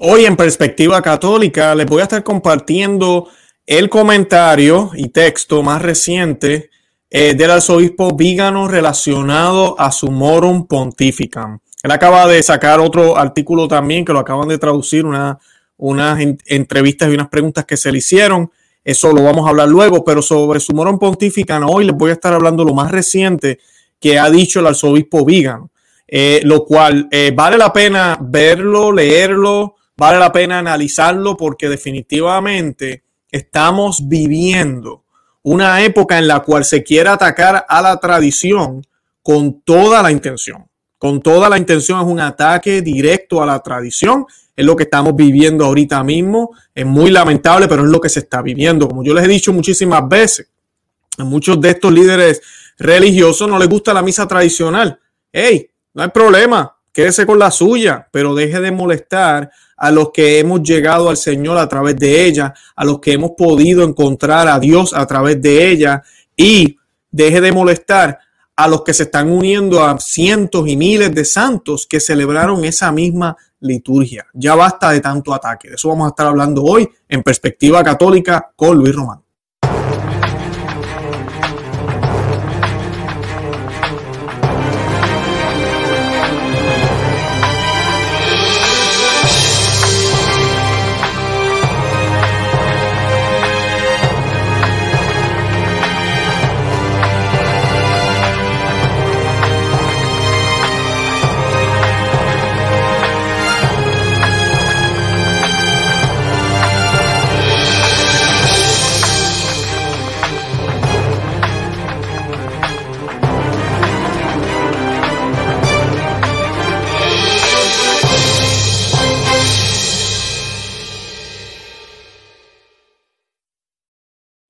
Hoy en Perspectiva Católica les voy a estar compartiendo el comentario y texto más reciente eh, del arzobispo Vígano relacionado a su Morum Pontificam. Él acaba de sacar otro artículo también que lo acaban de traducir, una, unas entrevistas y unas preguntas que se le hicieron. Eso lo vamos a hablar luego, pero sobre su Morum Pontificam hoy les voy a estar hablando lo más reciente que ha dicho el arzobispo Vígano, eh, lo cual eh, vale la pena verlo, leerlo, vale la pena analizarlo porque definitivamente estamos viviendo una época en la cual se quiere atacar a la tradición con toda la intención. Con toda la intención es un ataque directo a la tradición. Es lo que estamos viviendo ahorita mismo. Es muy lamentable, pero es lo que se está viviendo. Como yo les he dicho muchísimas veces, a muchos de estos líderes religiosos no les gusta la misa tradicional. Hey, no hay problema. Quédese con la suya, pero deje de molestar a los que hemos llegado al Señor a través de ella, a los que hemos podido encontrar a Dios a través de ella y deje de molestar a los que se están uniendo a cientos y miles de santos que celebraron esa misma liturgia. Ya basta de tanto ataque. De eso vamos a estar hablando hoy en Perspectiva Católica con Luis Román.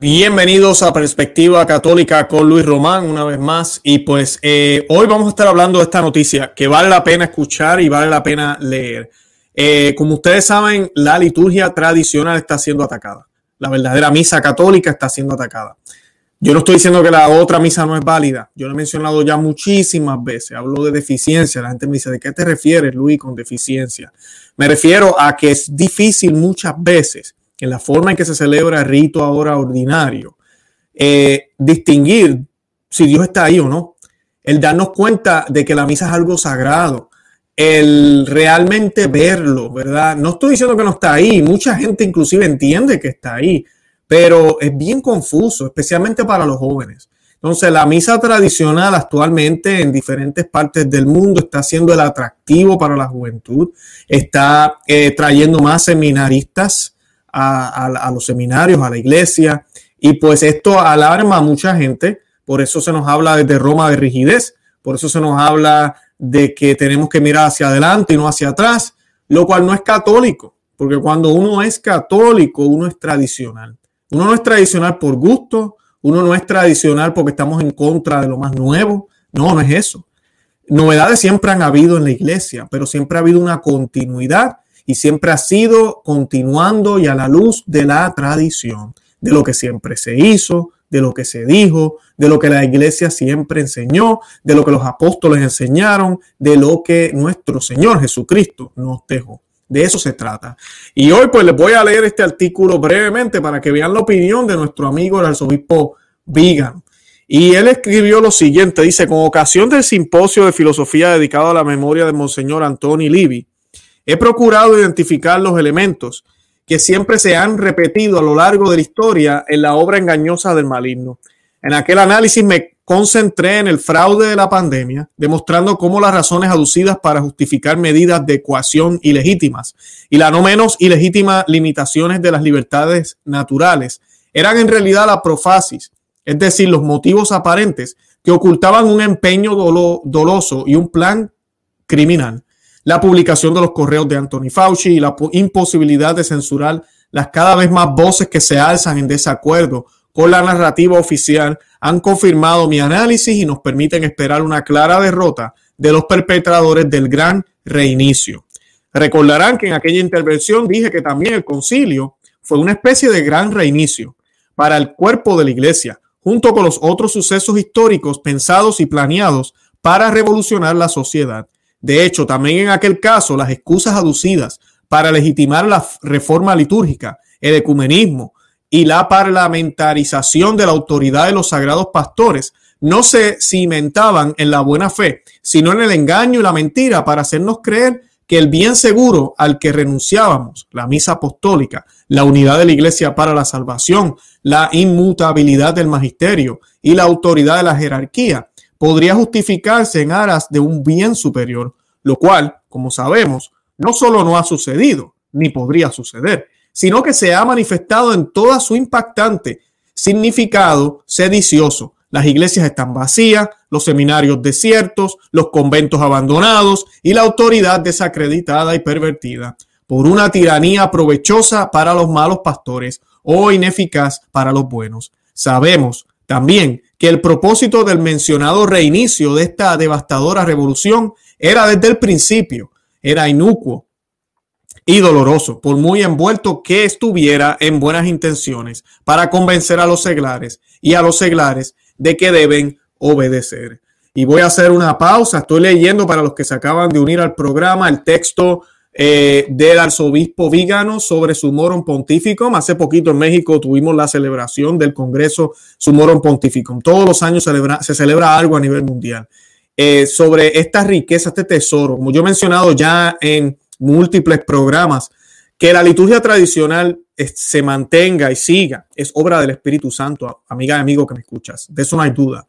Bienvenidos a Perspectiva Católica con Luis Román una vez más y pues eh, hoy vamos a estar hablando de esta noticia que vale la pena escuchar y vale la pena leer. Eh, como ustedes saben, la liturgia tradicional está siendo atacada. La verdadera misa católica está siendo atacada. Yo no estoy diciendo que la otra misa no es válida. Yo lo he mencionado ya muchísimas veces. Hablo de deficiencia. La gente me dice, ¿de qué te refieres, Luis, con deficiencia? Me refiero a que es difícil muchas veces en la forma en que se celebra el rito ahora ordinario, eh, distinguir si Dios está ahí o no, el darnos cuenta de que la misa es algo sagrado, el realmente verlo, ¿verdad? No estoy diciendo que no está ahí, mucha gente inclusive entiende que está ahí, pero es bien confuso, especialmente para los jóvenes. Entonces, la misa tradicional actualmente en diferentes partes del mundo está siendo el atractivo para la juventud, está eh, trayendo más seminaristas, a, los seminarios, a la iglesia, y pues esto alarma a mucha gente, por eso se nos habla desde Roma de rigidez, por eso se nos habla de que tenemos que mirar hacia adelante y no hacia atrás, lo cual no es católico, porque cuando uno es católico, uno es tradicional. Uno no es tradicional por gusto, uno no es tradicional porque estamos en contra de lo más nuevo, no, no es eso. Novedades siempre han habido en la iglesia, pero siempre ha habido una continuidad y siempre ha sido continuando y a la luz de la tradición, de lo que siempre se hizo, de lo que se dijo, de lo que la iglesia siempre enseñó, de lo que los apóstoles enseñaron, de lo que nuestro Señor Jesucristo nos dejó. De eso se trata. Y hoy pues les voy a leer este artículo brevemente para que vean la opinión de nuestro amigo el arzobispo Vigan. Y él escribió lo siguiente, dice, con ocasión del simposio de filosofía dedicado a la memoria de Monseñor Antoni Livi, He procurado identificar los elementos que siempre se han repetido a lo largo de la historia en la obra engañosa del maligno. En aquel análisis me concentré en el fraude de la pandemia, demostrando cómo las razones aducidas para justificar medidas de ecuación ilegítimas y la no menos ilegítima limitaciones de las libertades naturales eran en realidad la profasis, es decir, los motivos aparentes que ocultaban un empeño doloso y un plan criminal la publicación de los correos de Anthony Fauci y la imposibilidad de censurar las cada vez más voces que se alzan en desacuerdo con la narrativa oficial han confirmado mi análisis y nos permiten esperar una clara derrota de los perpetradores del gran reinicio. Recordarán que en aquella intervención dije que también el concilio fue una especie de gran reinicio para el cuerpo de la iglesia, junto con los otros sucesos históricos pensados y planeados para revolucionar la sociedad. De hecho, también en aquel caso, las excusas aducidas para legitimar la reforma litúrgica, el ecumenismo y la parlamentarización de la autoridad de los sagrados pastores no se cimentaban en la buena fe, sino en el engaño y la mentira para hacernos creer que el bien seguro al que renunciábamos, la misa apostólica, la unidad de la iglesia para la salvación, la inmutabilidad del magisterio y la autoridad de la jerarquía, podría justificarse en aras de un bien superior, lo cual, como sabemos, no solo no ha sucedido, ni podría suceder, sino que se ha manifestado en toda su impactante significado sedicioso. Las iglesias están vacías, los seminarios desiertos, los conventos abandonados y la autoridad desacreditada y pervertida por una tiranía provechosa para los malos pastores o ineficaz para los buenos. Sabemos también que el propósito del mencionado reinicio de esta devastadora revolución era desde el principio, era inocuo y doloroso, por muy envuelto que estuviera en buenas intenciones para convencer a los seglares y a los seglares de que deben obedecer. Y voy a hacer una pausa. Estoy leyendo para los que se acaban de unir al programa el texto eh, del arzobispo Vígano sobre su moron pontífico. Hace poquito en México tuvimos la celebración del Congreso Sumorum Pontificum. Todos los años se celebra algo a nivel mundial eh, sobre esta riqueza, este tesoro. Como yo he mencionado ya en múltiples programas, que la liturgia tradicional se mantenga y siga es obra del Espíritu Santo, amiga y amigo que me escuchas. De eso no hay duda.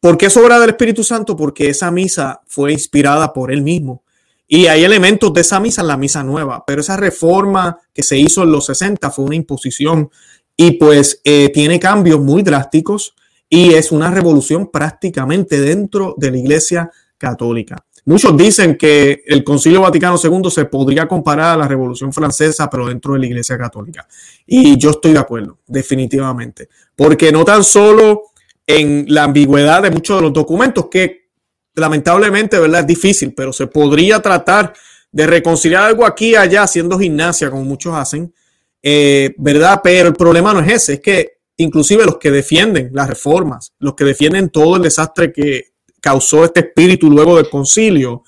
¿Por qué es obra del Espíritu Santo? Porque esa misa fue inspirada por él mismo. Y hay elementos de esa misa en la misa nueva, pero esa reforma que se hizo en los 60 fue una imposición y pues eh, tiene cambios muy drásticos y es una revolución prácticamente dentro de la Iglesia Católica. Muchos dicen que el Concilio Vaticano II se podría comparar a la Revolución Francesa, pero dentro de la Iglesia Católica. Y yo estoy de acuerdo, definitivamente, porque no tan solo en la ambigüedad de muchos de los documentos, que lamentablemente, ¿verdad? Es difícil, pero se podría tratar de reconciliar algo aquí y allá haciendo gimnasia, como muchos hacen, eh, ¿verdad? Pero el problema no es ese, es que inclusive los que defienden las reformas, los que defienden todo el desastre que causó este espíritu luego del concilio,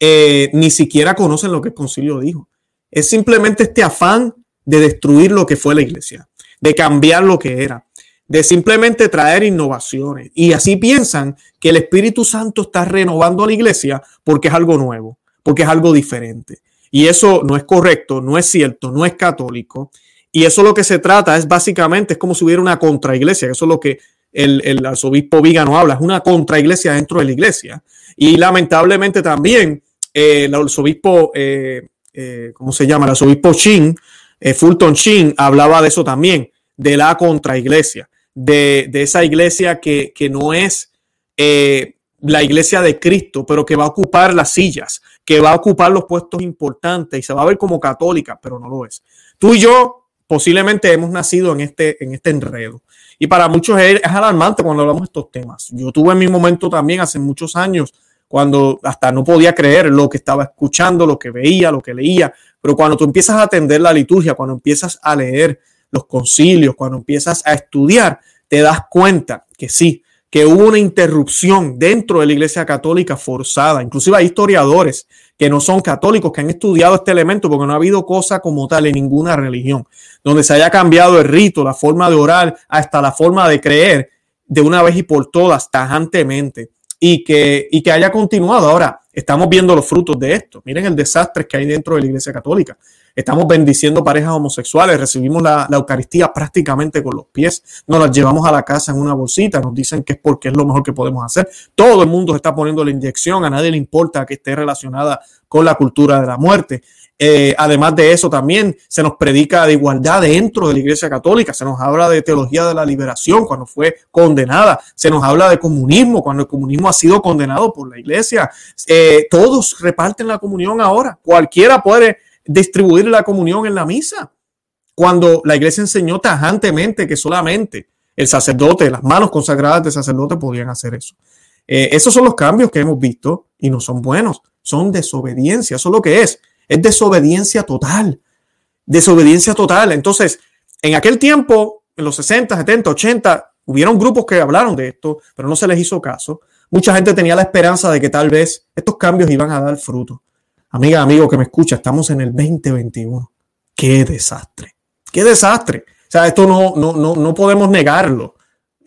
eh, ni siquiera conocen lo que el concilio dijo. Es simplemente este afán de destruir lo que fue la iglesia, de cambiar lo que era, de simplemente traer innovaciones. Y así piensan que el Espíritu Santo está renovando a la iglesia porque es algo nuevo, porque es algo diferente. Y eso no es correcto, no es cierto, no es católico. Y eso lo que se trata es básicamente, es como si hubiera una contraiglesia, eso es lo que el, arzobispo Vígano habla, es una contraiglesia dentro de la iglesia. Y lamentablemente también eh, el arzobispo, eh, eh, ¿cómo se llama? El arzobispo Chin, Fulton Chin, hablaba de eso también, de la contraiglesia, de, de esa iglesia que, que no es la iglesia de Cristo, pero que va a ocupar las sillas, que va a ocupar los puestos importantes y se va a ver como católica, pero no lo es. Tú y yo posiblemente hemos nacido en este, en este enredo. Y para muchos es, alarmante cuando hablamos de estos temas. Yo tuve en mi momento también hace muchos años cuando hasta no podía creer lo que estaba escuchando, lo que veía, lo que leía. Pero cuando tú empiezas a atender la liturgia, cuando empiezas a leer los concilios, cuando empiezas a estudiar, te das cuenta que sí, que hubo una interrupción dentro de la Iglesia Católica forzada. Inclusive hay historiadores que no son católicos que han estudiado este elemento porque no ha habido cosa como tal en ninguna religión, donde se haya cambiado el rito, la forma de orar, hasta la forma de creer de una vez y por todas, tajantemente, y que, y que haya continuado. Ahora, estamos viendo los frutos de esto. Miren el desastre que hay dentro de la Iglesia Católica estamos bendiciendo parejas homosexuales, recibimos la, Eucaristía prácticamente con los pies, nos las llevamos a la casa en una bolsita, nos dicen que es porque es lo mejor que podemos hacer. Todo el mundo está poniendo la inyección, a nadie le importa que esté relacionada con la cultura de la muerte. Eh, además de eso, también se nos predica de igualdad dentro de la Iglesia Católica, se nos habla de teología de la liberación cuando fue condenada, se nos habla de comunismo cuando el comunismo ha sido condenado por la Iglesia. Eh, todos reparten la comunión ahora, cualquiera puede distribuir la comunión en la misa. Cuando la iglesia enseñó tajantemente que solamente el sacerdote, las manos consagradas del sacerdote podían hacer eso. Eh, esos son los cambios que hemos visto y no son buenos, son desobediencia, eso es lo que es, es desobediencia total, desobediencia total. Entonces, en aquel tiempo, en los 60, 70, 80, hubieron grupos que hablaron de esto, pero no se les hizo caso. Mucha gente tenía la esperanza de que tal vez estos cambios iban a dar fruto. Amiga, amigo que me escucha, estamos en el 2021. Qué desastre. Qué desastre. O sea, esto no, no, no, no podemos negarlo.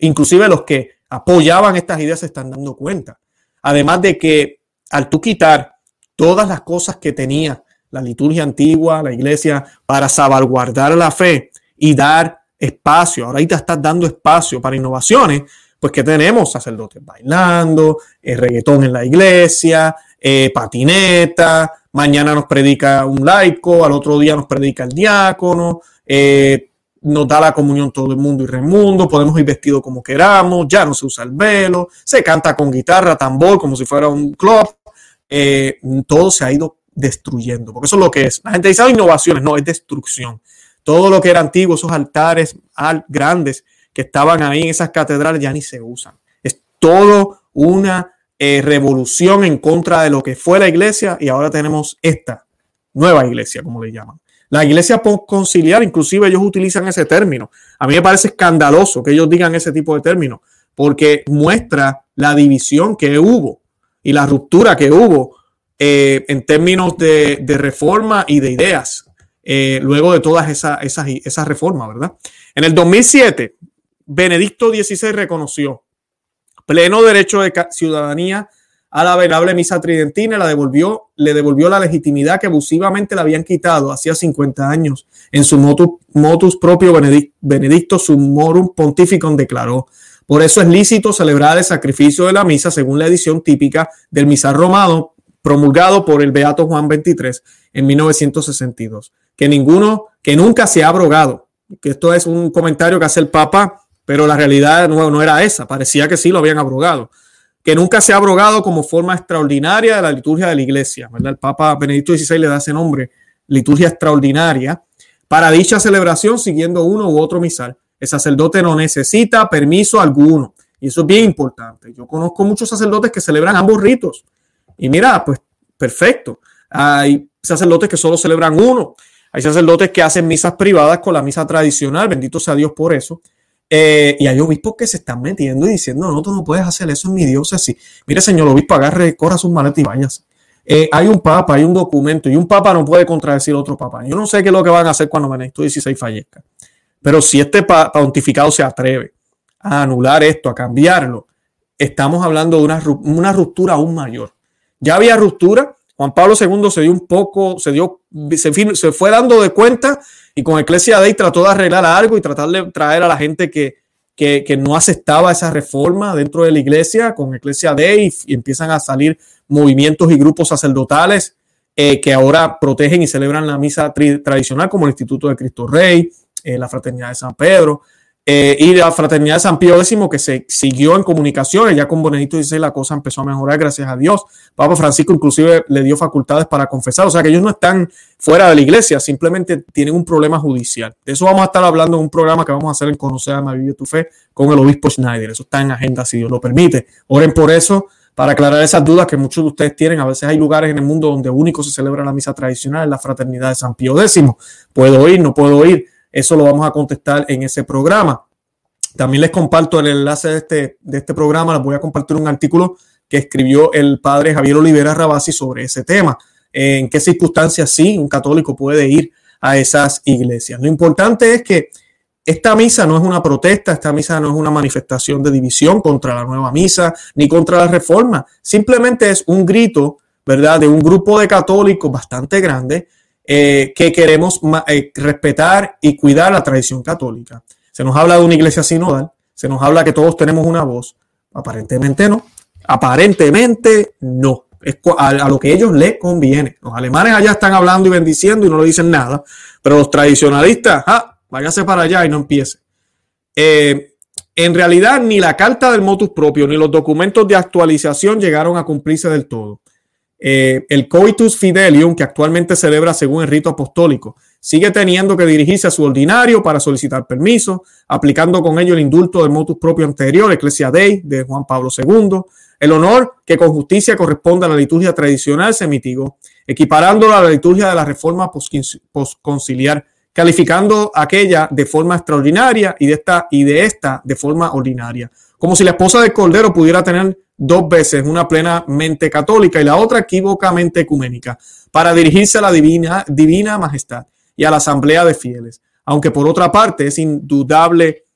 Inclusive los que apoyaban estas ideas se están dando cuenta. Además de que al tú quitar todas las cosas que tenía la liturgia antigua, la iglesia, para salvaguardar la fe y dar espacio, ahorita estás dando espacio para innovaciones, pues que tenemos sacerdotes bailando, el eh, reggaetón en la iglesia, eh, patineta, mañana nos predica un laico, al otro día nos predica el diácono, eh, nos da la comunión todo el mundo y remundo, podemos ir vestidos como queramos, ya no se usa el velo, se canta con guitarra, tambor, como si fuera un club, todo se ha ido destruyendo, porque eso es lo que es. La gente dice, innovaciones, no, es destrucción. Todo lo que era antiguo, esos altares grandes que estaban ahí en esas catedrales ya ni se usan. Es todo una eh, revolución en contra de lo que fue la iglesia y ahora tenemos esta nueva iglesia, como le llaman. La iglesia conciliar, inclusive ellos utilizan ese término. A mí me parece escandaloso que ellos digan ese tipo de término, porque muestra la división que hubo y la ruptura que hubo eh, en términos de, reforma y de ideas, eh, luego de todas esas, esas, esas reformas, ¿verdad? En el 2007, Benedicto XVI reconoció pleno derecho de ciudadanía a la venerable misa tridentina, la devolvió, le devolvió la legitimidad que abusivamente le habían quitado hacía 50 años. En su motus, motus propio, Benedicto Summorum Pontificum declaró. Por eso es lícito celebrar el sacrificio de la misa según la edición típica del misal romano promulgado por el Beato Juan XXIII en 1962, que ninguno, que nunca se ha abrogado, que esto es un comentario que hace el Papa, pero la realidad no, no era esa, parecía que sí lo habían abrogado, que nunca se ha abrogado como forma extraordinaria de la liturgia de la Iglesia, ¿verdad? El Papa Benedicto XVI le da ese nombre, liturgia extraordinaria, para dicha celebración siguiendo uno u otro misal. El sacerdote no necesita permiso alguno. Y eso es bien importante. Yo conozco muchos sacerdotes que celebran ambos ritos y mira, pues perfecto. Hay sacerdotes que solo celebran uno. Hay sacerdotes que hacen misas privadas con la misa tradicional. Bendito sea Dios por eso. Eh, y hay obispos que se están metiendo y diciendo, no, tú no puedes hacer eso en mi diócesis. Mire, señor obispo, agarre, corra sus maletas y váyase. Eh, hay un papa, hay un documento y un papa no puede contradecir a otro papa. Yo no sé qué es lo que van a hacer cuando Benedicto XVI fallezca. Pero si este pontificado se atreve a anular esto, a cambiarlo, estamos hablando de una, una ruptura aún mayor. Ya había ruptura. Juan Pablo II se dio un poco, se dio, se, fue dando de cuenta y con Eclesia Day trató de arreglar algo y tratar de traer a la gente que, que, no aceptaba esa reforma dentro de la iglesia con Eclesia Day y, empiezan a salir movimientos y grupos sacerdotales eh, que ahora protegen y celebran la misa tradicional como el Instituto de Cristo Rey, eh, la Fraternidad de San Pedro. Eh, y la Fraternidad de San Pío X que se siguió en comunicaciones, ya con Bonedito dice la cosa empezó a mejorar, gracias a Dios. Papa Francisco inclusive le dio facultades para confesar, o sea que ellos no están fuera de la iglesia, simplemente tienen un problema judicial. De eso vamos a estar hablando en un programa que vamos a hacer en Conocer a María tu Fe con el obispo Schneider. Eso está en agenda si Dios lo permite. Oren por eso para aclarar esas dudas que muchos de ustedes tienen. A veces hay lugares en el mundo donde único se celebra la misa tradicional, la fraternidad de San Pío X. Puedo ir, no puedo ir. Eso lo vamos a contestar en ese programa. También les comparto el enlace de este, de este programa. Les voy a compartir un artículo que escribió el padre Javier Olivera Rabasi sobre ese tema. En qué circunstancias sí un católico puede ir a esas iglesias. Lo importante es que esta misa no es una protesta, esta misa no es una manifestación de división contra la nueva misa ni contra la reforma. Simplemente es un grito, ¿verdad?, de un grupo de católicos bastante grande eh, que queremos eh, respetar y cuidar la tradición católica. Se nos habla de una iglesia sinodal, se nos habla que todos tenemos una voz. Aparentemente no. Aparentemente no. Es a, lo que ellos les conviene. Los alemanes allá están hablando y bendiciendo y no le dicen nada, pero los tradicionalistas, váyase para allá y no empiece. Eh, en realidad, ni la carta del motus propio ni los documentos de actualización llegaron a cumplirse del todo. Eh, el coitus fidelium, que actualmente celebra según el rito apostólico, sigue teniendo que dirigirse a su ordinario para solicitar permiso, aplicando con ello el indulto del motus propio anterior, Ecclesia Dei, de Juan Pablo II. El honor que con justicia corresponde a la liturgia tradicional se mitigó, equiparándola a la liturgia de la reforma posconciliar, calificando aquella de forma extraordinaria y de esta, y de esta de forma ordinaria, como si la esposa del Cordero pudiera tener dos veces, una plenamente católica y la otra equivocamente ecuménica, para dirigirse a la divina, divina majestad y a la asamblea de fieles. Aunque por otra parte es indudable,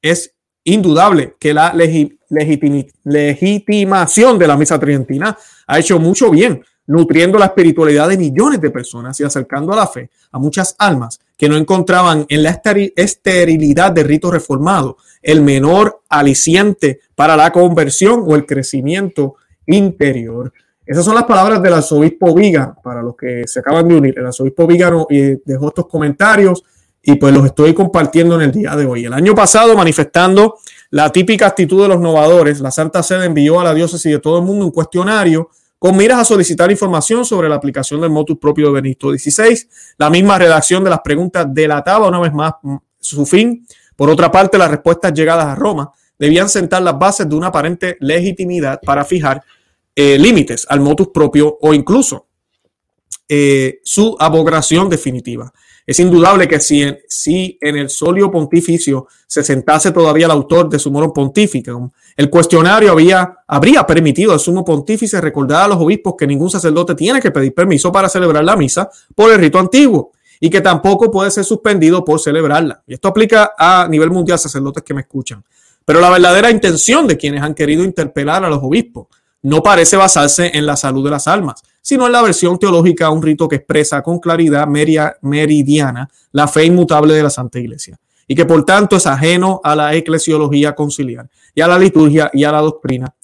es indudable que la legitimación de la misa tridentina ha hecho mucho bien nutriendo la espiritualidad de millones de personas y acercando a la fe a muchas almas que no encontraban en la esterilidad de rito reformado el menor aliciente para la conversión o el crecimiento interior. Esas son las palabras del arzobispo Viga, para los que se acaban de unir. El arzobispo Viga dejó estos comentarios y pues los estoy compartiendo en el día de hoy. El año pasado, manifestando la típica actitud de los novadores, la Santa Sede envió a la diócesis de todo el mundo un cuestionario con miras a solicitar información sobre la aplicación del motus propio de Benito XVI. La misma redacción de las preguntas delataba una vez más su fin. Por otra parte, las respuestas llegadas a Roma debían sentar las bases de una aparente legitimidad para fijar eh, límites al motus propio o incluso eh, su abogación definitiva. Es indudable que si en, si en el solio pontificio se sentase todavía el autor de Sumorum Pontificum, el cuestionario había, habría permitido al sumo pontífice recordar a los obispos que ningún sacerdote tiene que pedir permiso para celebrar la misa por el rito antiguo y que tampoco puede ser suspendido por celebrarla. Y esto aplica a nivel mundial, sacerdotes que me escuchan. Pero la verdadera intención de quienes han querido interpelar a los obispos no parece basarse en la salud de las almas, sino en la versión teológica a un rito que expresa con claridad meridiana la fe inmutable de la Santa Iglesia y que por tanto es ajeno a la eclesiología conciliar y a la liturgia y a la doctrina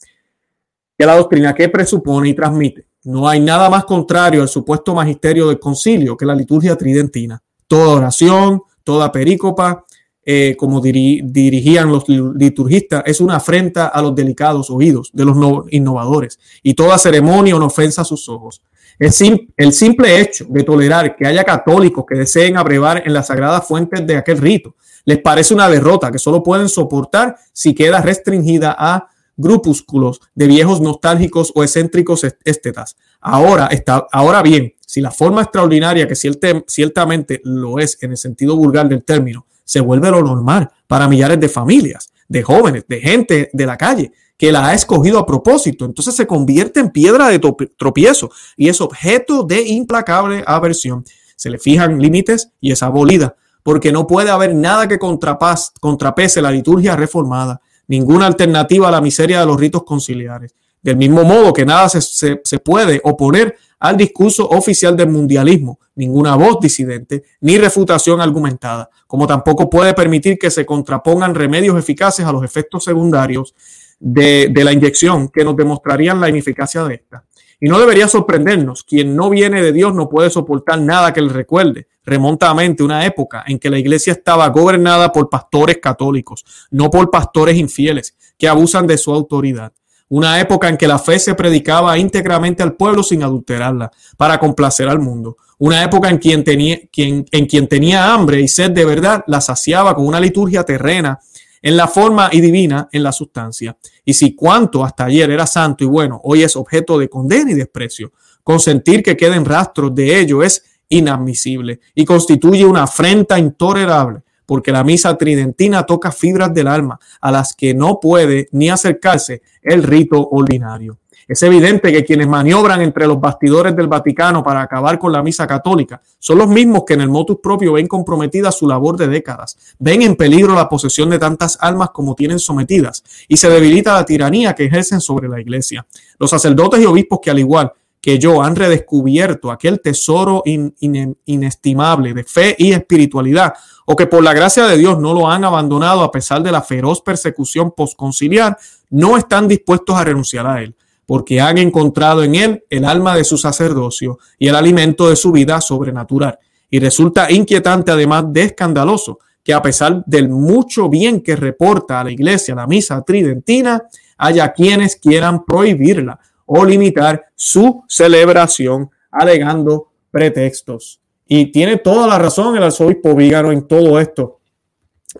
y a la doctrina que presupone y transmite. No hay nada más contrario al supuesto magisterio del concilio que la liturgia tridentina. Toda oración, toda perícopa, eh, como dirigían los liturgistas, es una afrenta a los delicados oídos de los innovadores y toda ceremonia una ofensa a sus ojos. El, el simple hecho de tolerar que haya católicos que deseen abrevar en las sagradas fuentes de aquel rito les parece una derrota que solo pueden soportar si queda restringida a grupúsculos de viejos nostálgicos o excéntricos estetas. Ahora, está, ahora bien, si la forma extraordinaria, que ciertamente lo es en el sentido vulgar del término, se vuelve lo normal para millares de familias, de jóvenes, de gente de la calle, que la ha escogido a propósito, entonces se convierte en piedra de tropiezo y es objeto de implacable aversión. Se le fijan límites y es abolida porque no puede haber nada que contrapese la liturgia reformada, ninguna alternativa a la miseria de los ritos conciliares. Del mismo modo que nada se, puede oponer al discurso oficial del mundialismo, ninguna voz disidente ni refutación argumentada, como tampoco puede permitir que se contrapongan remedios eficaces a los efectos secundarios de, de la inyección que nos demostrarían la ineficacia de esta. Y no debería sorprendernos, quien no viene de Dios no puede soportar nada que le recuerde remonta una época en que la iglesia estaba gobernada por pastores católicos, no por pastores infieles que abusan de su autoridad. Una época en que la fe se predicaba íntegramente al pueblo sin adulterarla, para complacer al mundo. Una época en quien tenía, quien, en quien tenía hambre y sed de verdad la saciaba con una liturgia terrena en la forma y divina en la sustancia. Y si cuanto hasta ayer era santo y bueno, hoy es objeto de condena y desprecio, consentir que queden rastros de ello es inadmisible y constituye una afrenta intolerable porque la misa tridentina toca fibras del alma a las que no puede ni acercarse el rito ordinario. Es evidente que quienes maniobran entre los bastidores del Vaticano para acabar con la misa católica son los mismos que en el motus propio ven comprometida su labor de décadas, ven en peligro la posesión de tantas almas como tienen sometidas y se debilita la tiranía que ejercen sobre la iglesia. Los sacerdotes y obispos que al igual que yo han redescubierto aquel tesoro inestimable de fe y espiritualidad, o que por la gracia de Dios no lo han abandonado a pesar de la feroz persecución posconciliar, no están dispuestos a renunciar a él, porque han encontrado en él el alma de su sacerdocio y el alimento de su vida sobrenatural. Y resulta inquietante, además de escandaloso, que a pesar del mucho bien que reporta a la iglesia la misa tridentina, haya quienes quieran prohibirla o limitar su celebración alegando pretextos. Y tiene toda la razón el arzobispo Vígaro en todo esto.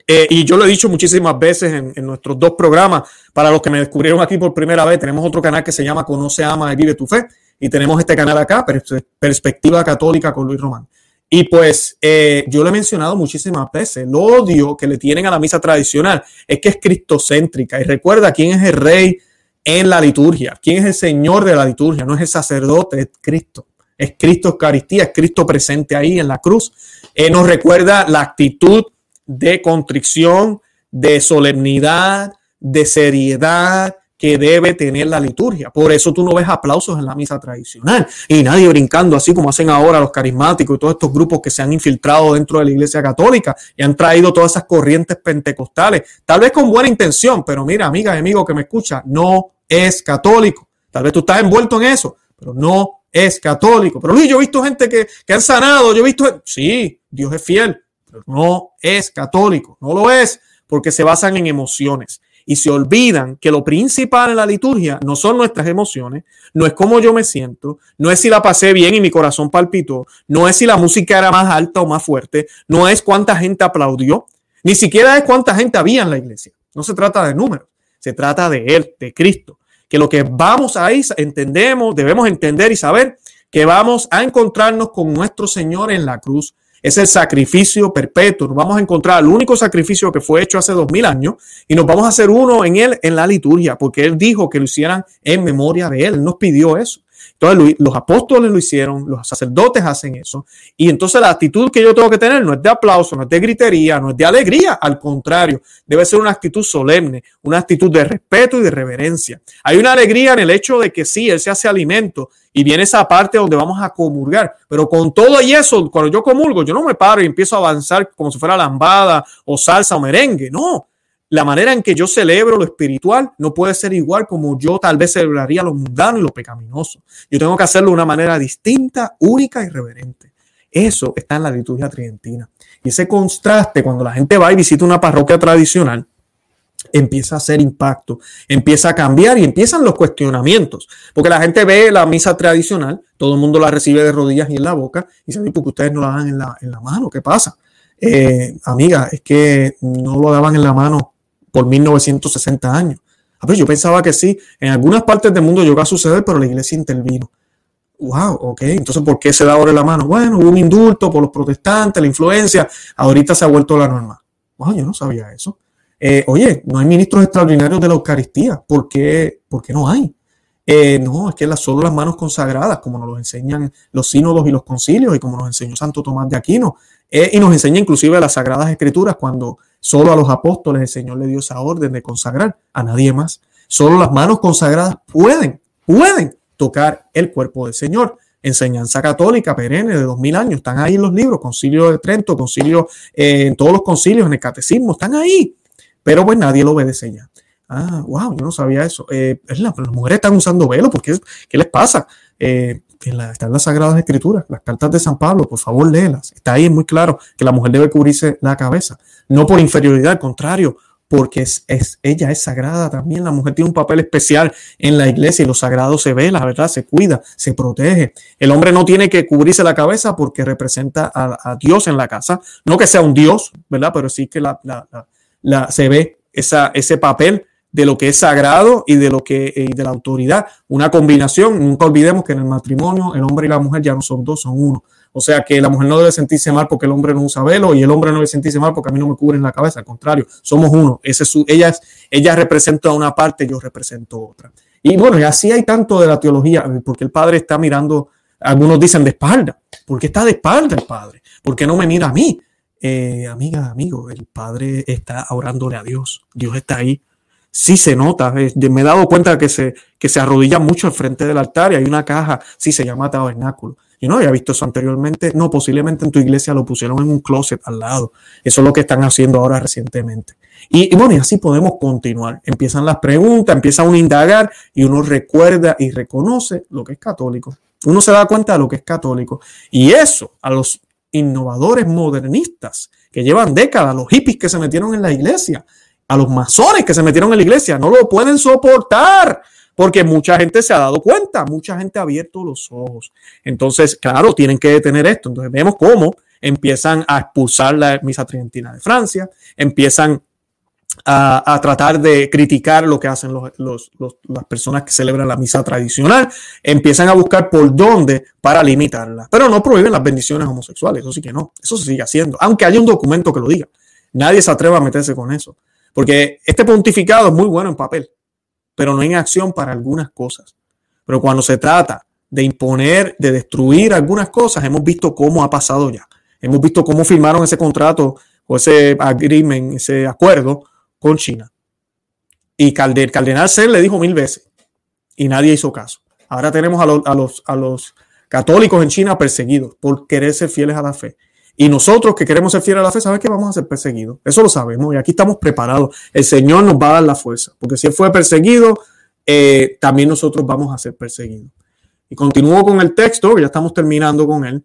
Eh, y yo lo he dicho muchísimas veces en, nuestros dos programas. Para los que me descubrieron aquí por primera vez, tenemos otro canal que se llama Conoce, Ama y Vive tu Fe. Y tenemos este canal acá, Perspectiva Católica con Luis Román. Y pues eh, yo lo he mencionado muchísimas veces, el odio que le tienen a la misa tradicional es que es cristocéntrica. Y recuerda quién es el rey en la liturgia. ¿Quién es el Señor de la liturgia? No es el sacerdote, es Cristo. Es Cristo Eucaristía, es Cristo presente ahí en la cruz. Eh, nos recuerda la actitud de contrición, de solemnidad, de seriedad, que debe tener la liturgia. Por eso tú no ves aplausos en la misa tradicional y nadie brincando así como hacen ahora los carismáticos y todos estos grupos que se han infiltrado dentro de la iglesia católica y han traído todas esas corrientes pentecostales, tal vez con buena intención, pero mira, amiga y amigo que me escucha, no es católico. Tal vez tú estás envuelto en eso, pero no es católico. Pero Luis, yo he visto gente que, que han sanado, yo he visto, sí, Dios es fiel, pero no es católico, no lo es porque se basan en emociones y se olvidan que lo principal en la liturgia no son nuestras emociones, no es cómo yo me siento, no es si la pasé bien y mi corazón palpitó, no es si la música era más alta o más fuerte, no es cuánta gente aplaudió, ni siquiera es cuánta gente había en la iglesia. No se trata de números, se trata de Él, de Cristo. Que lo que vamos a ir, entendemos, debemos entender y saber que vamos a encontrarnos con nuestro Señor en la cruz es el sacrificio perpetuo. Nos vamos a encontrar el único sacrificio que fue hecho hace dos mil años y nos vamos a hacer uno en él en la liturgia, porque él dijo que lo hicieran en memoria de él. Él nos pidió eso. Entonces los apóstoles lo hicieron, los sacerdotes hacen eso. Y entonces la actitud que yo tengo que tener no es de aplauso, no es de gritería, no es de alegría. Al contrario, debe ser una actitud solemne, una actitud de respeto y de reverencia. Hay una alegría en el hecho de que sí, Él se hace alimento y viene esa parte donde vamos a comulgar. Pero con todo y eso, cuando yo comulgo, yo no me paro y empiezo a avanzar como si fuera lambada o salsa o merengue. No, la manera en que yo celebro lo espiritual no puede ser igual como yo tal vez celebraría lo mundano y lo pecaminoso. Yo tengo que hacerlo de una manera distinta, única y reverente. Eso está en la liturgia tridentina. Y ese contraste, cuando la gente va y visita una parroquia tradicional, empieza a hacer impacto, empieza a cambiar y empiezan los cuestionamientos. Porque la gente ve la misa tradicional, todo el mundo la recibe de rodillas y en la boca, y dice, porque ustedes no la dan en la, en la mano? ¿Qué pasa? Eh, amiga, es que no lo daban en la mano por 1960 años. Ah, ver, yo pensaba que sí. En algunas partes del mundo llegó a suceder, pero la iglesia intervino. Wow, ok. Entonces, ¿por qué se da ahora la mano? Bueno, hubo un indulto por los protestantes, la influencia. Ahorita se ha vuelto la norma. Wow, yo no sabía eso. Eh, oye, no hay ministros extraordinarios de la Eucaristía. ¿Por qué, ¿Por qué no hay? Eh, no, es que las, solo las manos consagradas, como nos lo enseñan los sínodos y los concilios, y como nos enseñó Santo Tomás de Aquino, eh, y nos enseña inclusive las Sagradas Escrituras cuando Solo a los apóstoles el Señor le dio esa orden de consagrar, a nadie más. Solo las manos consagradas pueden, pueden tocar el cuerpo del Señor. Enseñanza católica perenne de dos mil años, están ahí en los libros, concilio de Trento, concilio, eh, en todos los concilios, en el catecismo, están ahí. Pero pues nadie lo obedece ya. Ah, wow, yo no sabía eso. Eh, las mujeres están usando velo, porque ¿qué les pasa? Eh, en la, están las Sagradas Escrituras, las cartas de San Pablo, por favor léelas. Está ahí muy claro que la mujer debe cubrirse la cabeza, no por inferioridad, al contrario, porque es, ella es sagrada también. La mujer tiene un papel especial en la iglesia y lo sagrado se ve, la verdad, se cuida, se protege. El hombre no tiene que cubrirse la cabeza porque representa a, Dios en la casa. No que sea un Dios, ¿verdad? Pero sí que la, la, se ve esa, ese papel de lo que es sagrado y de lo que y de la autoridad. Una combinación, nunca olvidemos que en el matrimonio el hombre y la mujer ya no son dos, son uno. O sea que la mujer no debe sentirse mal porque el hombre no usa velo y el hombre no debe sentirse mal porque a mí no me cubren la cabeza. Al contrario, somos uno. Ese es su, ella, ella representa una parte, yo represento otra. Y bueno, y así hay tanto de la teología, porque el padre está mirando, algunos dicen de espalda. ¿Por qué está de espalda el padre? ¿Por qué no me mira a mí? Eh, amiga, amigo, el padre está orándole a Dios. Dios está ahí sí se nota. Me he dado cuenta que se, arrodilla mucho al frente del altar y hay una caja, sí se llama tabernáculo. Yo no había visto eso anteriormente. No, posiblemente en tu iglesia lo pusieron en un closet al lado. Eso es lo que están haciendo ahora recientemente. Y, bueno, y así podemos continuar. Empiezan las preguntas, empieza uno a indagar y uno recuerda y reconoce lo que es católico. Uno se da cuenta de lo que es católico. Y eso a los innovadores modernistas que llevan décadas, los hippies que se metieron en la iglesia, a los masones que se metieron en la iglesia. No lo pueden soportar porque mucha gente se ha dado cuenta, mucha gente ha abierto los ojos. Entonces, claro, tienen que detener esto. Entonces, vemos cómo empiezan a expulsar la misa tridentina de Francia, empiezan a, tratar de criticar lo que hacen las personas que celebran la misa tradicional, empiezan a buscar por dónde para limitarla, pero no prohíben las bendiciones homosexuales, eso sí que no, eso se sigue haciendo, aunque haya un documento que lo diga. Nadie se atreve a meterse con eso. Porque este pontificado es muy bueno en papel, pero no en acción para algunas cosas. Pero cuando se trata de imponer, de destruir algunas cosas, hemos visto cómo ha pasado ya. Hemos visto cómo firmaron ese contrato o ese agreement, ese acuerdo con China. Y Calder, Cardenal Ser le dijo mil veces y nadie hizo caso. Ahora tenemos a los, a los católicos en China perseguidos por querer ser fieles a la fe. Y nosotros que queremos ser fieles a la fe, sabemos que vamos a ser perseguidos. Eso lo sabemos y aquí estamos preparados. El Señor nos va a dar la fuerza, porque si Él fue perseguido, eh, también nosotros vamos a ser perseguidos. Y continúo con el texto, que ya estamos terminando con él.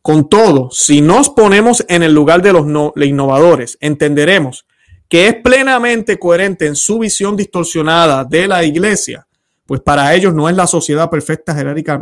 Con todo, si nos ponemos en el lugar de los innovadores, entenderemos que es plenamente coherente en su visión distorsionada de la iglesia, pues para ellos no es la sociedad perfecta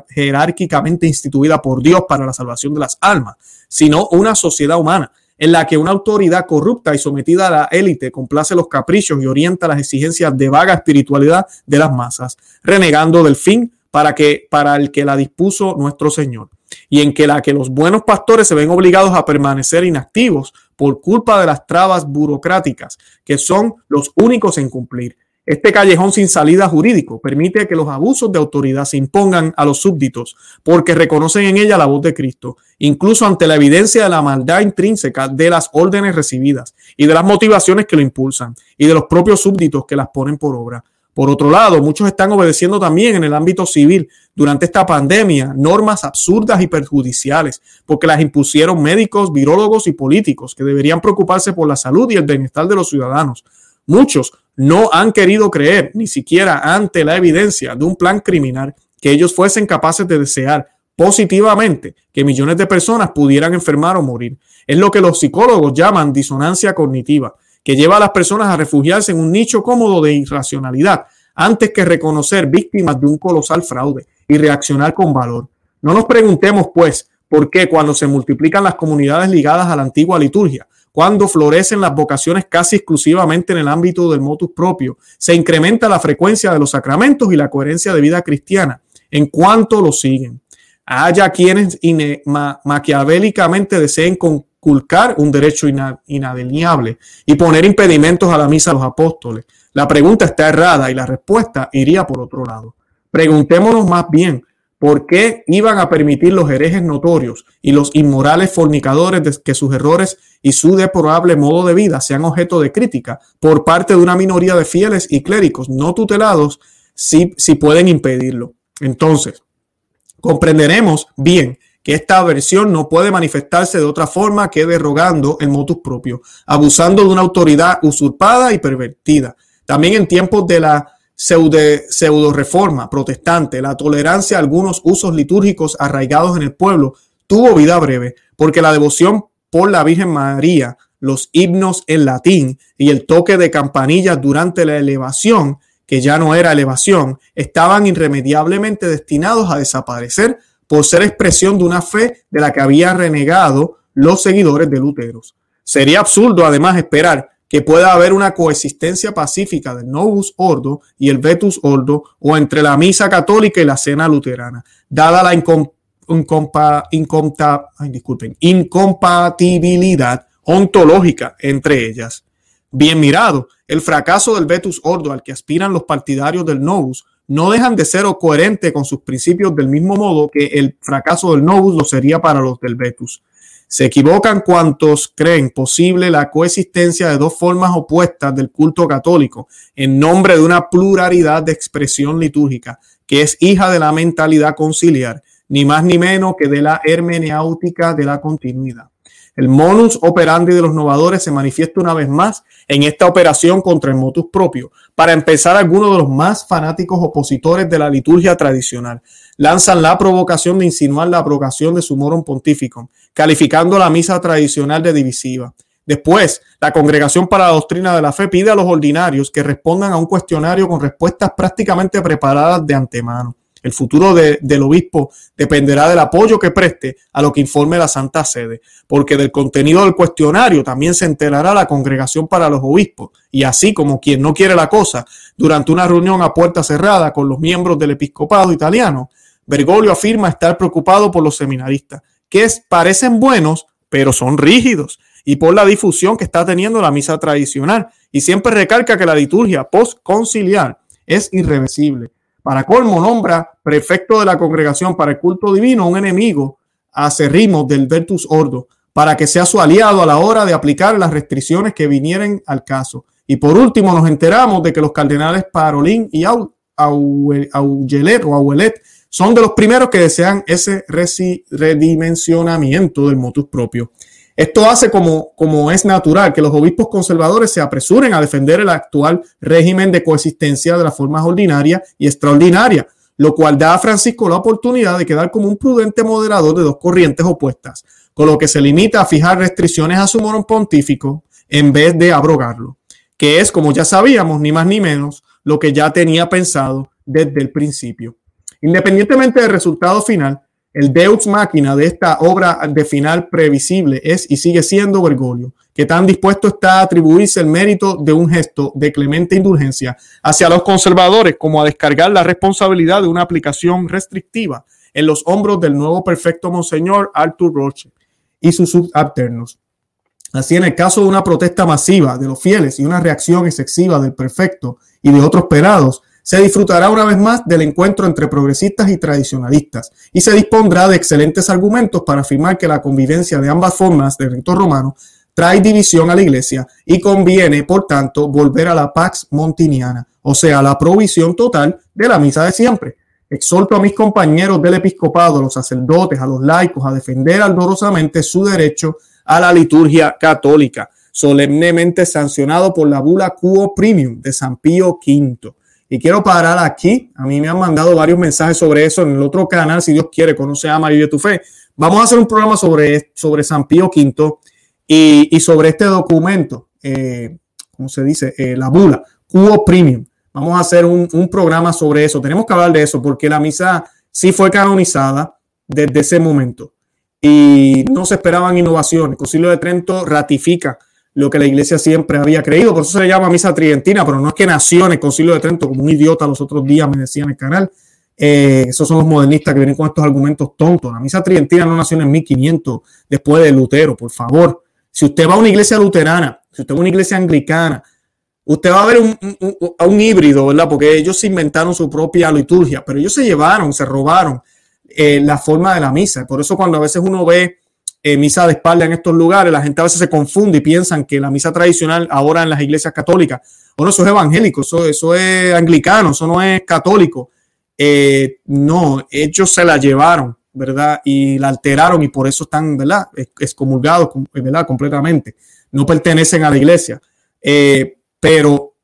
jerárquicamente instituida por Dios para la salvación de las almas, sino una sociedad humana en la que una autoridad corrupta y sometida a la élite complace los caprichos y orienta las exigencias de vaga espiritualidad de las masas, renegando del fin para, que, para el que la dispuso nuestro Señor, y en que la que los buenos pastores se ven obligados a permanecer inactivos por culpa de las trabas burocráticas, que son los únicos en cumplir. Este callejón sin salida jurídico permite que los abusos de autoridad se impongan a los súbditos porque reconocen en ella la voz de Cristo, incluso ante la evidencia de la maldad intrínseca de las órdenes recibidas y de las motivaciones que lo impulsan y de los propios súbditos que las ponen por obra. Por otro lado, muchos están obedeciendo también en el ámbito civil durante esta pandemia normas absurdas y perjudiciales, porque las impusieron médicos, virólogos y políticos que deberían preocuparse por la salud y el bienestar de los ciudadanos. Muchos no han querido creer, ni siquiera ante la evidencia de un plan criminal, que ellos fuesen capaces de desear positivamente que millones de personas pudieran enfermar o morir. Es lo que los psicólogos llaman disonancia cognitiva que lleva a las personas a refugiarse en un nicho cómodo de irracionalidad antes que reconocer víctimas de un colosal fraude y reaccionar con valor. No nos preguntemos, pues, por qué cuando se multiplican las comunidades ligadas a la antigua liturgia, cuando florecen las vocaciones casi exclusivamente en el ámbito del motus propio, se incrementa la frecuencia de los sacramentos y la coherencia de vida cristiana en cuanto lo siguen. Haya quienes maquiavélicamente deseen con culcar un derecho inadeniable y poner impedimentos a la misa a los apóstoles. La pregunta está errada y la respuesta iría por otro lado. Preguntémonos más bien por qué iban a permitir los herejes notorios y los inmorales fornicadores de que sus errores y su deplorable modo de vida sean objeto de crítica por parte de una minoría de fieles y clérigos no tutelados si, si pueden impedirlo. Entonces, comprenderemos bien que esta versión no puede manifestarse de otra forma que derogando el motus propio, abusando de una autoridad usurpada y pervertida. También en tiempos de la pseudo, reforma protestante, la tolerancia a algunos usos litúrgicos arraigados en el pueblo tuvo vida breve, porque la devoción por la Virgen María, los himnos en latín y el toque de campanillas durante la elevación, que ya no era elevación, estaban irremediablemente destinados a desaparecer por ser expresión de una fe de la que habían renegado los seguidores de Luteros. Sería absurdo además esperar que pueda haber una coexistencia pacífica del Novus Ordo y el Vetus Ordo o entre la misa católica y la cena luterana, dada la incompatibilidad ontológica entre ellas. Bien mirado, el fracaso del Vetus Ordo al que aspiran los partidarios del Novus no dejan de ser coherente con sus principios del mismo modo que el fracaso del Novus lo sería para los del Vetus. Se equivocan cuantos creen posible la coexistencia de dos formas opuestas del culto católico en nombre de una pluralidad de expresión litúrgica que es hija de la mentalidad conciliar, ni más ni menos que de la hermenéutica de la continuidad. El monus operandi de los novadores se manifiesta una vez más en esta operación contra el motus propio. Para empezar, algunos de los más fanáticos opositores de la liturgia tradicional lanzan la provocación de insinuar la abrogación de su morum pontificum, calificando la misa tradicional de divisiva. Después, la Congregación para la Doctrina de la Fe pide a los ordinarios que respondan a un cuestionario con respuestas prácticamente preparadas de antemano. El futuro del obispo dependerá del apoyo que preste a lo que informe la Santa Sede, porque del contenido del cuestionario también se enterará la congregación para los obispos, y así como quien no quiere la cosa, durante una reunión a puerta cerrada con los miembros del episcopado italiano, Bergoglio afirma estar preocupado por los seminaristas, que parecen buenos, pero son rígidos, y por la difusión que está teniendo la misa tradicional, y siempre recalca que la liturgia post-conciliar es irreversible. Para colmo, nombra prefecto de la congregación para el culto divino un enemigo acerrimo del Vertus Ordo, para que sea su aliado a la hora de aplicar las restricciones que vinieran al caso. Y por último, nos enteramos de que los cardenales Parolín y Augelet o Auelet son de los primeros que desean ese redimensionamiento del motus propio. Esto hace como, como es natural que los obispos conservadores se apresuren a defender el actual régimen de coexistencia de las formas ordinaria y extraordinaria, lo cual da a Francisco la oportunidad de quedar como un prudente moderador de dos corrientes opuestas, con lo que se limita a fijar restricciones a su morón pontífico en vez de abrogarlo, que es, como ya sabíamos, ni más ni menos, lo que ya tenía pensado desde el principio. Independientemente del resultado final, el Deus máquina de esta obra de final previsible es y sigue siendo Bergoglio, que tan dispuesto está a atribuirse el mérito de un gesto de clemente indulgencia hacia los conservadores como a descargar la responsabilidad de una aplicación restrictiva en los hombros del nuevo perfecto Monseñor Arthur Roche y sus subalternos. Así, en el caso de una protesta masiva de los fieles y una reacción excesiva del perfecto y de otros pelados, se disfrutará una vez más del encuentro entre progresistas y tradicionalistas y se dispondrá de excelentes argumentos para afirmar que la convivencia de ambas formas del rito romano trae división a la iglesia y conviene, por tanto, volver a la pax montiniana, o sea, la provisión total de la misa de siempre. Exhorto a mis compañeros del episcopado, a los sacerdotes, a los laicos, a defender ardorosamente su derecho a la liturgia católica, solemnemente sancionado por la bula Quo Premium de San Pío V. Y quiero parar aquí. A mí me han mandado varios mensajes sobre eso en el otro canal, si Dios quiere, conoce a María de tu fe. Vamos a hacer un programa sobre, sobre San Pío V y, sobre este documento, eh, ¿cómo se dice? Eh, la bula, Cubo Premium. Vamos a hacer un, un, programa sobre eso. Tenemos que hablar de eso porque la misa sí fue canonizada desde ese momento y no se esperaban innovaciones. El Concilio de Trento ratifica lo que la iglesia siempre había creído. Por eso se llama misa tridentina, pero no es que nació en el Concilio de Trento como un idiota los otros días me decían en el canal. Eh, esos son los modernistas que vienen con estos argumentos tontos. La misa tridentina no nació en 1500 después de Lutero, por favor. Si usted va a una iglesia luterana, si usted va a una iglesia anglicana, usted va a ver un, un, híbrido, ¿verdad? Porque ellos se inventaron su propia liturgia, pero ellos se llevaron, se robaron eh, la forma de la misa. Por eso cuando a veces uno ve eh, misa de espalda en estos lugares, la gente a veces se confunde y piensan que la misa tradicional ahora en las iglesias católicas, bueno, eso es evangélico, eso, es anglicano, eso no es católico. Eh, no, ellos se la llevaron, ¿verdad? Y la alteraron y por eso están, ¿verdad? Excomulgados, ¿verdad? Completamente. No pertenecen a la iglesia. Eh, pero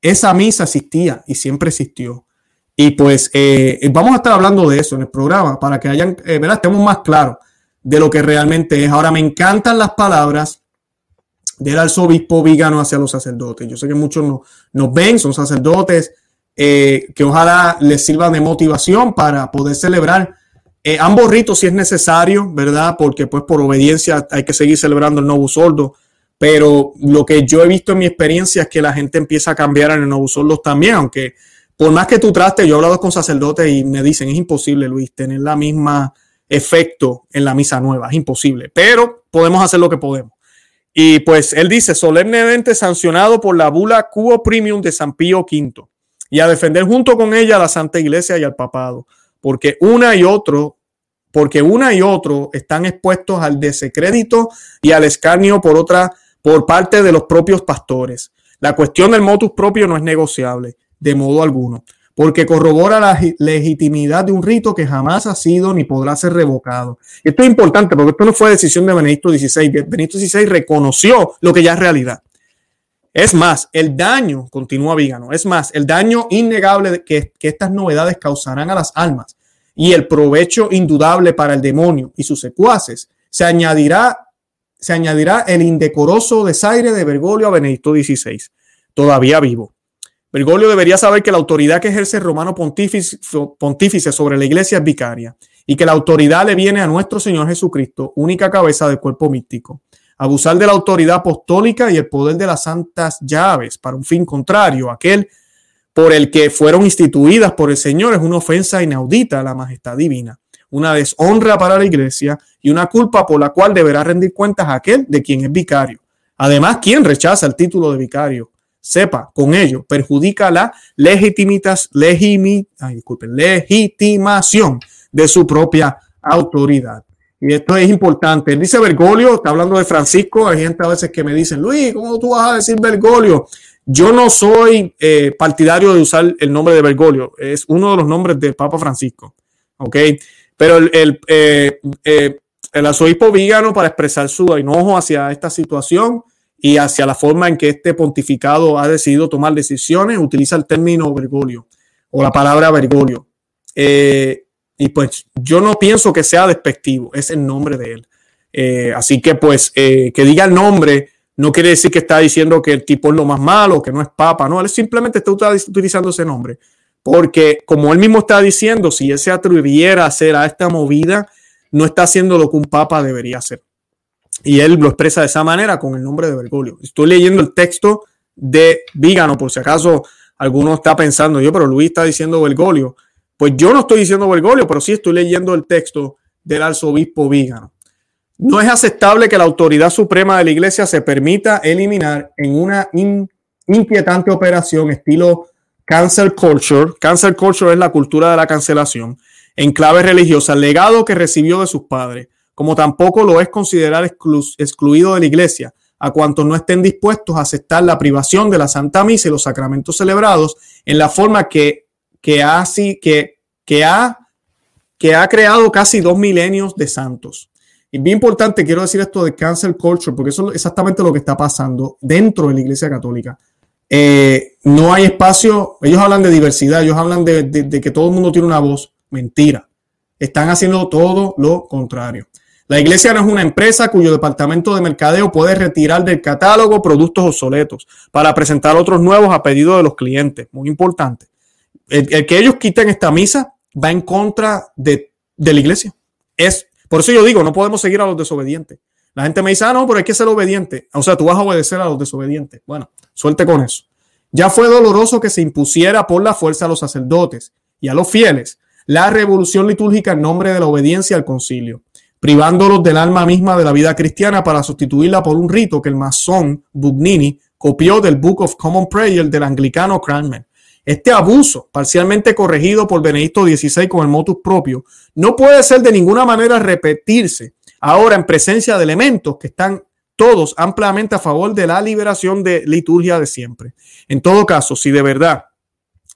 esa misa existía y siempre existió. Y pues vamos a estar hablando de eso en el programa para que hayan, ¿verdad? Estemos más claros de lo que realmente es. Ahora me encantan las palabras del arzobispo Vígano hacia los sacerdotes. Yo sé que muchos no, nos ven, son sacerdotes, eh, que ojalá les sirva de motivación para poder celebrar eh, ambos ritos si es necesario, ¿verdad? Porque pues por obediencia hay que seguir celebrando el Novus Ordo. Pero lo que yo he visto en mi experiencia es que la gente empieza a cambiar en el Novus Ordo también, aunque por más que tú traste, yo he hablado con sacerdotes y me dicen, es imposible, Luis, tener la misma efecto en la misa nueva, es imposible, pero podemos hacer lo que podemos. Y pues él dice, solemnemente sancionado por la bula Quo Premium de San Pío V y a defender junto con ella a la Santa Iglesia y al papado, porque una y otro, porque una y otro están expuestos al desecrédito y al escarnio por otra, por parte de los propios pastores. La cuestión del motus propio no es negociable de modo alguno porque corrobora la legitimidad de un rito que jamás ha sido ni podrá ser revocado. Esto es importante porque esto no fue decisión de Benedicto XVI. Benedicto XVI reconoció lo que ya es realidad. Es más, el daño, continúa Vígano, es más, el daño innegable que, estas novedades causarán a las almas y el provecho indudable para el demonio y sus secuaces, se añadirá, se añadirá el indecoroso desaire de Bergoglio a Benedicto XVI, todavía vivo. Bergoglio debería saber que la autoridad que ejerce el romano pontífice, pontífice sobre la iglesia es vicaria y que la autoridad le viene a nuestro Señor Jesucristo, única cabeza del cuerpo místico. Abusar de la autoridad apostólica y el poder de las santas llaves para un fin contrario, aquel por el que fueron instituidas por el Señor, es una ofensa inaudita a la majestad divina, una deshonra para la iglesia y una culpa por la cual deberá rendir cuentas a aquel de quien es vicario. Además, ¿quién rechaza el título de vicario? Sepa, con ello perjudica la legitimitas, legitimación de su propia autoridad. Y esto es importante. Él dice Bergoglio, está hablando de Francisco. Hay gente a veces que me dicen, Luis, ¿cómo tú vas a decir Bergoglio? Yo no soy eh, partidario de usar el nombre de Bergoglio. Es uno de los nombres del Papa Francisco. ¿Ok? Pero el, el, eh, eh, el arzobispo Vígano, para expresar su enojo hacia esta situación y hacia la forma en que este pontificado ha decidido tomar decisiones, utiliza el término Bergoglio o la palabra Bergoglio. Eh, y pues yo no pienso que sea despectivo, es el nombre de él. Eh, así que pues eh, que diga el nombre no quiere decir que está diciendo que el tipo es lo más malo, que no es papa, no, él simplemente está utilizando ese nombre. Porque como él mismo está diciendo, si él se atreviera a hacer a esta movida, no está haciendo lo que un papa debería hacer. Y él lo expresa de esa manera con el nombre de Bergoglio. Estoy leyendo el texto de Vígano, por si acaso alguno está pensando, yo, pero Luis está diciendo Bergoglio. Pues yo no estoy diciendo Bergoglio, pero sí estoy leyendo el texto del arzobispo Vígano. No es aceptable que la autoridad suprema de la iglesia se permita eliminar en una inquietante operación estilo cancel culture. Cancel culture es la cultura de la cancelación en clave religiosa, el legado que recibió de sus padres, como tampoco lo es considerar excluido de la iglesia a cuantos no estén dispuestos a aceptar la privación de la Santa Misa y los sacramentos celebrados en la forma que que ha, que, que ha, que ha creado casi dos milenios de santos. Y bien importante, quiero decir esto de cancel culture, porque eso es exactamente lo que está pasando dentro de la Iglesia Católica. Eh, no hay espacio, ellos hablan de diversidad, ellos hablan de, de, que todo el mundo tiene una voz. Mentira. Están haciendo todo lo contrario. La iglesia no es una empresa cuyo departamento de mercadeo puede retirar del catálogo productos obsoletos para presentar otros nuevos a pedido de los clientes. Muy importante el, que ellos quiten esta misa va en contra de, la iglesia. Es, por eso yo digo, no podemos seguir a los desobedientes. La gente me dice, ah, no, pero hay que ser obediente. O sea, tú vas a obedecer a los desobedientes. Bueno, suelte con eso. Ya fue doloroso que se impusiera por la fuerza a los sacerdotes y a los fieles la revolución litúrgica en nombre de la obediencia al concilio, privándolos del alma misma de la vida cristiana para sustituirla por un rito que el masón Bugnini copió del Book of Common Prayer del anglicano Cranmer. Este abuso, parcialmente corregido por Benedicto XVI con el motus propio, no puede ser de ninguna manera repetirse ahora en presencia de elementos que están todos ampliamente a favor de la liberación de liturgia de siempre. En todo caso, si de verdad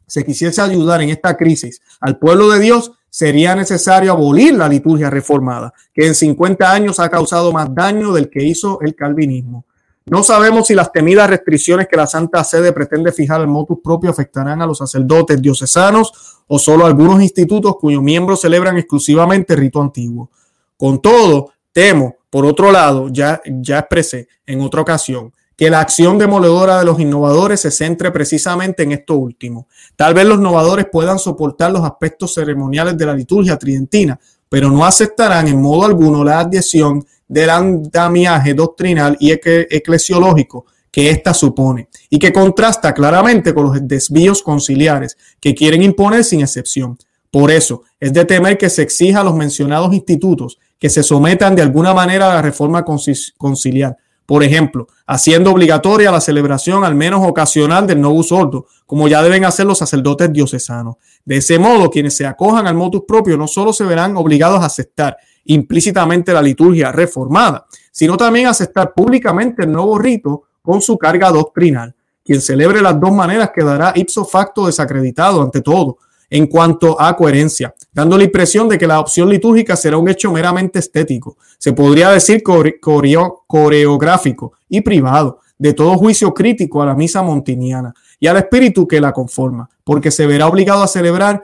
se quisiese ayudar en esta crisis al pueblo de Dios, sería necesario abolir la liturgia reformada, que en 50 años ha causado más daño del que hizo el calvinismo. No sabemos si las temidas restricciones que la Santa Sede pretende fijar al motus propio afectarán a los sacerdotes diocesanos o solo a algunos institutos cuyos miembros celebran exclusivamente rito antiguo. Con todo, temo, por otro lado, ya, ya expresé en otra ocasión, que la acción demoledora de los innovadores se centre precisamente en esto último. Tal vez los innovadores puedan soportar los aspectos ceremoniales de la liturgia tridentina, pero no aceptarán en modo alguno la adhesión del andamiaje doctrinal y eclesiológico que ésta supone y que contrasta claramente con los desvíos conciliares que quieren imponer sin excepción. Por eso, es de temer que se exija a los mencionados institutos que se sometan de alguna manera a la reforma conciliar. Por ejemplo, haciendo obligatoria la celebración al menos ocasional del novus sordo, como ya deben hacer los sacerdotes diocesanos. De ese modo, quienes se acojan al motus propio no solo se verán obligados a aceptar implícitamente la liturgia reformada, sino también aceptar públicamente el nuevo rito con su carga doctrinal. Quien celebre las dos maneras quedará ipso facto desacreditado ante todo en cuanto a coherencia, dando la impresión de que la opción litúrgica será un hecho meramente estético, se podría decir coreográfico y privado, de todo juicio crítico a la misa montiniana y al espíritu que la conforma, porque se verá obligado a celebrar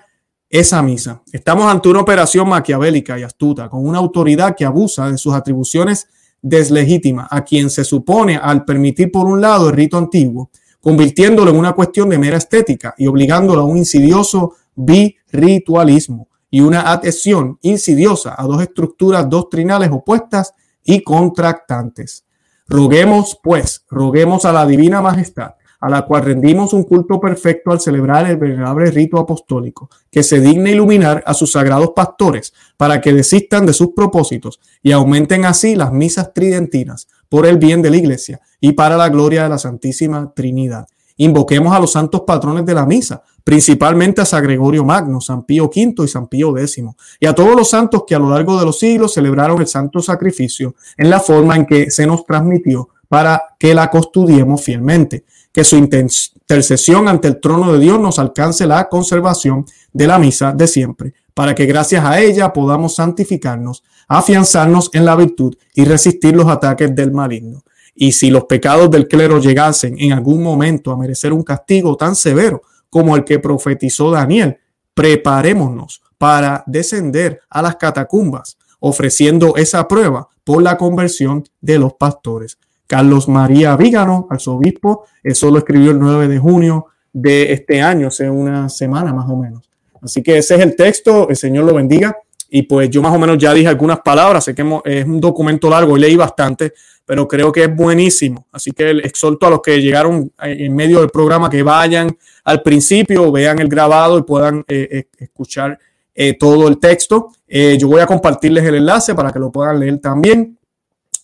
esa misa. Estamos ante una operación maquiavélica y astuta, con una autoridad que abusa de sus atribuciones deslegítimas a quien se supone al permitir por un lado el rito antiguo, convirtiéndolo en una cuestión de mera estética y obligándolo a un insidioso birritualismo y una adhesión insidiosa a dos estructuras doctrinales opuestas y contractantes. Roguemos, pues, roguemos a la Divina Majestad a la cual rendimos un culto perfecto al celebrar el venerable rito apostólico, que se digne iluminar a sus sagrados pastores para que desistan de sus propósitos y aumenten así las misas tridentinas por el bien de la iglesia y para la gloria de la Santísima Trinidad. invoquemos a los santos patrones de la misa, principalmente a San Gregorio Magno, San Pío V y San Pío X, y a todos los santos que a lo largo de los siglos celebraron el santo sacrificio en la forma en que se nos transmitió para que la custodiemos fielmente. Que su intercesión ante el trono de Dios nos alcance la conservación de la misa de siempre, para que gracias a ella podamos santificarnos, afianzarnos en la virtud y resistir los ataques del maligno. Y si los pecados del clero llegasen en algún momento a merecer un castigo tan severo como el que profetizó Daniel, preparémonos para descender a las catacumbas, ofreciendo esa prueba por la conversión de los pastores. Carlos María Vígano, arzobispo, eso lo escribió el 9 de junio de este año, hace una semana más o menos. Así que ese es el texto, el Señor lo bendiga. Y pues yo más o menos ya dije algunas palabras, sé que es un documento largo y leí bastante, pero creo que es buenísimo. Así que exhorto a los que llegaron en medio del programa que vayan al principio, vean el grabado y puedan eh, eh, escuchar eh, todo el texto. yo voy a compartirles el enlace para que lo puedan leer también.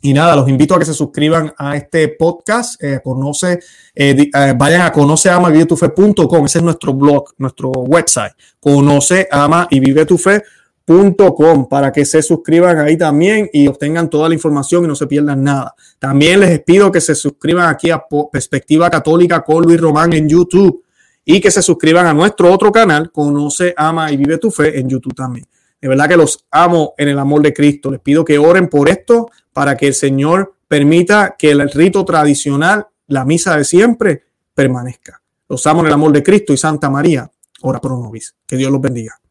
Y nada, los invito a que se suscriban a este podcast. conoce, vayan a conoceamavivetufe.com. Ese es nuestro blog, nuestro website. Conoce, ama y vive tu fe Para que se suscriban ahí también y obtengan toda la información y no se pierdan nada. También les pido que se suscriban aquí a Perspectiva Católica con Luis Román en YouTube y que se suscriban a nuestro otro canal, Conoce, Ama y Vive tu Fe en YouTube también. De verdad que los amo en el amor de Cristo. Les pido que oren por esto para que el Señor permita que el rito tradicional, la misa de siempre, permanezca. Los amo en el amor de Cristo y Santa María. Ora pro nobis. Que Dios los bendiga.